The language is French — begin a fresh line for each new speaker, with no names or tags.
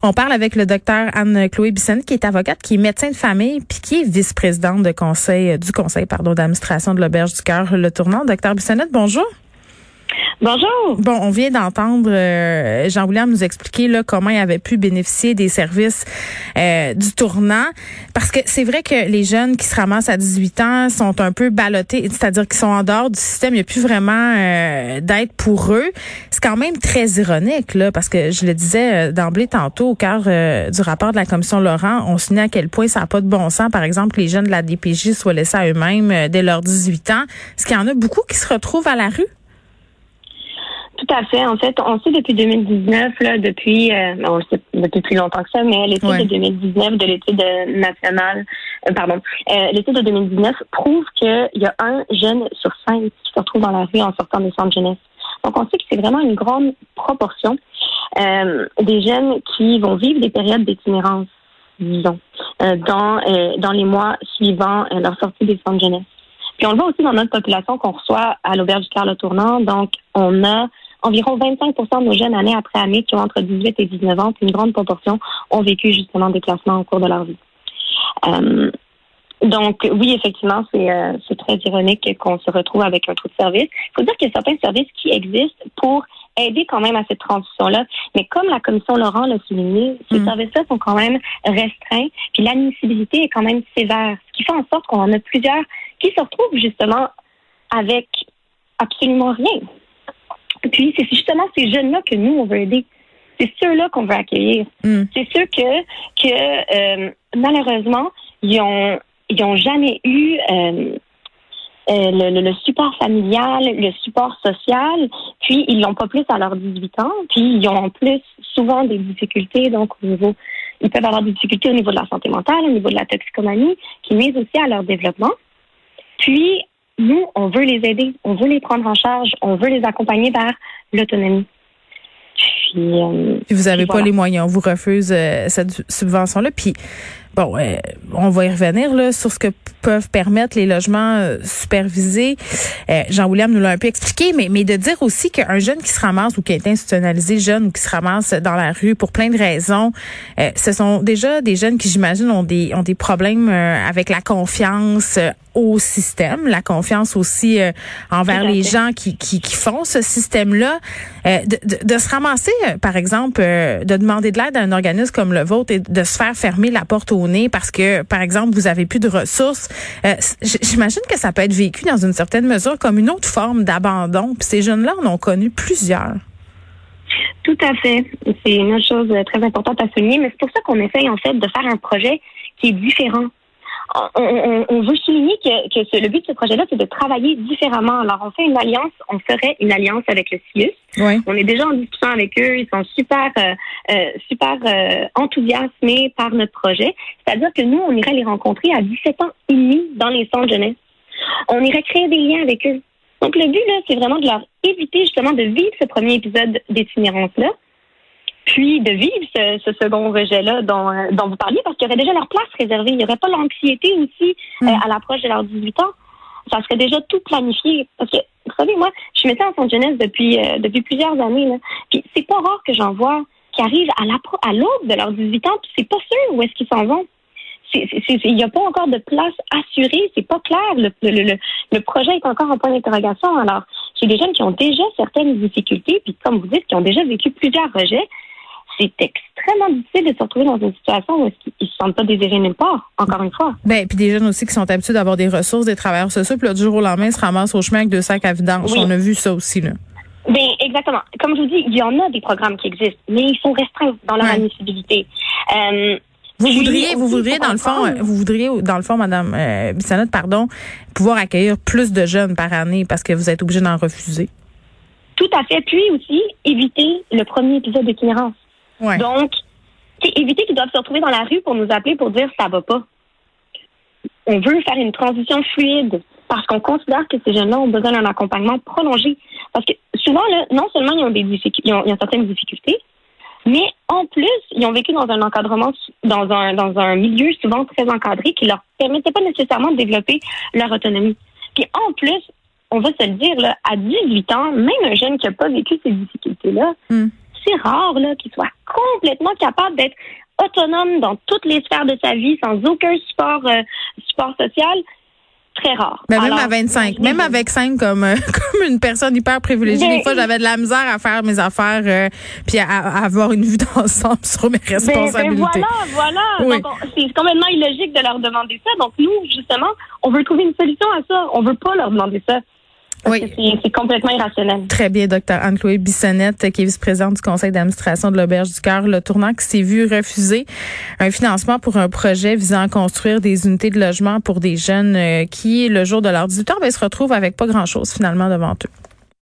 On parle avec le docteur Anne-Chloé Bissonnette, qui est avocate, qui est médecin de famille, puis qui est vice-présidente de conseil, du conseil pardon, d'administration de l'Auberge du Cœur, le tournant. Docteur Bissonnette, bonjour.
Bonjour.
Bon, on vient d'entendre euh, Jean-William nous expliquer là, comment il avait pu bénéficier des services euh, du tournant. Parce que c'est vrai que les jeunes qui se ramassent à 18 ans sont un peu ballottés, c'est-à-dire qu'ils sont en dehors du système. Il n'y a plus vraiment euh, d'aide pour eux. C'est quand même très ironique, là, parce que je le disais d'emblée tantôt au cœur du rapport de la commission Laurent, on souligne à quel point ça n'a pas de bon sens, par exemple, que les jeunes de la DPJ soient laissés à eux-mêmes dès leurs 18 ans. Est-ce qu'il y en a beaucoup qui se retrouvent à la rue?
Tout à fait. En fait, on sait depuis 2019, là, depuis, euh, on le sait depuis plus longtemps que ça, mais l'étude de 2019 de l'étude nationale, euh, pardon, euh, l'étude de 2019 prouve qu'il y a un jeune sur cinq qui se retrouve dans la rue en sortant des centres jeunesse. Donc, on sait que c'est vraiment une grande proportion euh, des jeunes qui vont vivre des périodes d'itinérance, disons, dans dans les mois suivant leur sortie des centres jeunesse. Puis on le voit aussi dans notre population qu'on reçoit à l'auberge du Carle tournant. Donc, on a environ 25% de nos jeunes année après année qui ont entre 18 et 19 ans, une grande proportion ont vécu justement des classements au cours de leur vie. Euh, donc oui, effectivement, c'est euh, très ironique qu'on se retrouve avec un trou de service. Il faut dire qu'il y a certains services qui existent pour aider quand même à cette transition-là. Mais comme la commission Laurent l'a souligné, ces mm. services-là sont quand même restreints, puis l'admissibilité est quand même sévère, ce qui fait en sorte qu'on en a plusieurs qui se retrouvent justement avec absolument rien. Puis c'est justement ces jeunes-là que nous, on veut aider. C'est ceux-là qu'on veut accueillir. Mm. C'est ceux que, que euh, malheureusement, ils ont, ils ont jamais eu euh, euh, le, le, support familial, le support social, puis ils l'ont pas plus à leurs 18 ans, puis ils ont en plus souvent des difficultés, donc au niveau, ils peuvent avoir des difficultés au niveau de la santé mentale, au niveau de la toxicomanie, qui nuisent aussi à leur développement. Puis nous, on veut les aider, on veut les prendre en charge, on veut les accompagner vers l'autonomie.
Puis, euh, vous n'avez pas les moyens, on vous refuse euh, cette subvention-là. Puis bon, euh, on va y revenir là sur ce que peuvent permettre les logements supervisés. Jean-William nous l'a un peu expliqué, mais, mais de dire aussi qu'un jeune qui se ramasse ou qui est institutionnalisé jeune ou qui se ramasse dans la rue pour plein de raisons, ce sont déjà des jeunes qui, j'imagine, ont des, ont des problèmes avec la confiance au système, la confiance aussi euh, envers les gens qui, qui, qui, font ce système-là, euh, de, de, de, se ramasser, euh, par exemple, de demander de l'aide à un organisme comme le vôtre et de se faire fermer la porte parce que, par exemple, vous avez plus de ressources. J'imagine que ça peut être vécu dans une certaine mesure comme une autre forme d'abandon. Puis ces jeunes-là en ont connu plusieurs.
Tout à fait. C'est une chose très importante à souligner, mais c'est pour ça qu'on essaye en fait de faire un projet qui est différent on, on, veut souligner que, que le but de ce projet-là, c'est de travailler différemment. Alors, on fait une alliance, on ferait une alliance avec le CIUS. On est déjà en discussion avec eux. Ils sont super, euh, euh, super euh, enthousiasmés par notre projet. C'est-à-dire que nous, on irait les rencontrer à 17 ans et demi dans les centres jeunesse. On irait créer des liens avec eux. Donc, le but, là, c'est vraiment de leur éviter justement de vivre ce premier épisode d'itinérance-là puis de vivre ce, second rejet-là dont, euh, dont vous parliez, parce qu'il y aurait déjà leur place réservée. Il n'y aurait pas l'anxiété aussi euh, mm. à l'approche de leurs 18 ans. Ça serait déjà tout planifié. Parce que, vous savez, moi, je suis médecin en de jeunesse depuis, euh, depuis plusieurs années. Là. Puis c'est pas rare que j'en vois qui arrivent à l'aube de leurs 18 ans, puis c'est pas sûr où est-ce qu'ils s'en vont. Il n'y a pas encore de place assurée, c'est pas clair. Le, le, le, projet est encore en point d'interrogation. Alors, j'ai des jeunes qui ont déjà certaines difficultés, puis comme vous dites, qui ont déjà vécu plusieurs rejets c'est extrêmement difficile de se retrouver dans une situation où ils ne se sentent pas désirés nulle part, encore une fois.
Ben, puis des jeunes aussi qui sont habitués d'avoir des ressources, des travailleurs sociaux, puis là, du jour au lendemain, ils se ramassent au chemin avec deux sacs à vidange. On a vu ça aussi, là.
Ben, exactement. Comme je vous dis, il y en a des programmes qui existent, mais ils sont restreints dans leur admissibilité.
Euh, vous voudriez, vous voudriez dans le fond, vous voudriez dans le fond, Madame euh, Bissonnette, pardon, pouvoir accueillir plus de jeunes par année parce que vous êtes obligé d'en refuser?
Tout à fait. Puis aussi éviter le premier épisode d'itinérance. Donc, éviter qu'ils doivent se retrouver dans la rue pour nous appeler pour dire ça va pas. On veut faire une transition fluide parce qu'on considère que ces jeunes-là ont besoin d'un accompagnement prolongé. Parce que souvent, là, non seulement ils ont des ils ont, certaines difficultés, mais en plus, ils ont vécu dans un encadrement, dans un, dans un milieu souvent très encadré qui leur permettait pas nécessairement de développer leur autonomie. Puis en plus, on va se le dire, là, à 18 ans, même un jeune qui n'a pas vécu ces difficultés-là, hmm c'est rare là qu'ils soient complètement capables d'être autonomes dans toutes les sphères de sa vie sans aucun support euh, support social très rare.
Mais même à 25, même avec 5 comme euh, comme une personne hyper privilégiée, des fois j'avais de la misère à faire mes affaires euh, puis à, avoir une vue d'ensemble sur mes responsabilités.
voilà, voilà. C'est complètement illogique de leur demander ça. Donc nous justement, on veut trouver une solution à ça. On veut pas leur demander ça. Oui. C'est complètement irrationnel.
Très bien, docteur Anne-Chloé Bissonnette, qui est vice-présidente du conseil d'administration de l'Auberge du Cœur, le tournant qui s'est vu refuser un financement pour un projet visant à construire des unités de logement pour des jeunes euh, qui, le jour de leur 18 ans, ben, se retrouvent avec pas grand-chose finalement devant eux.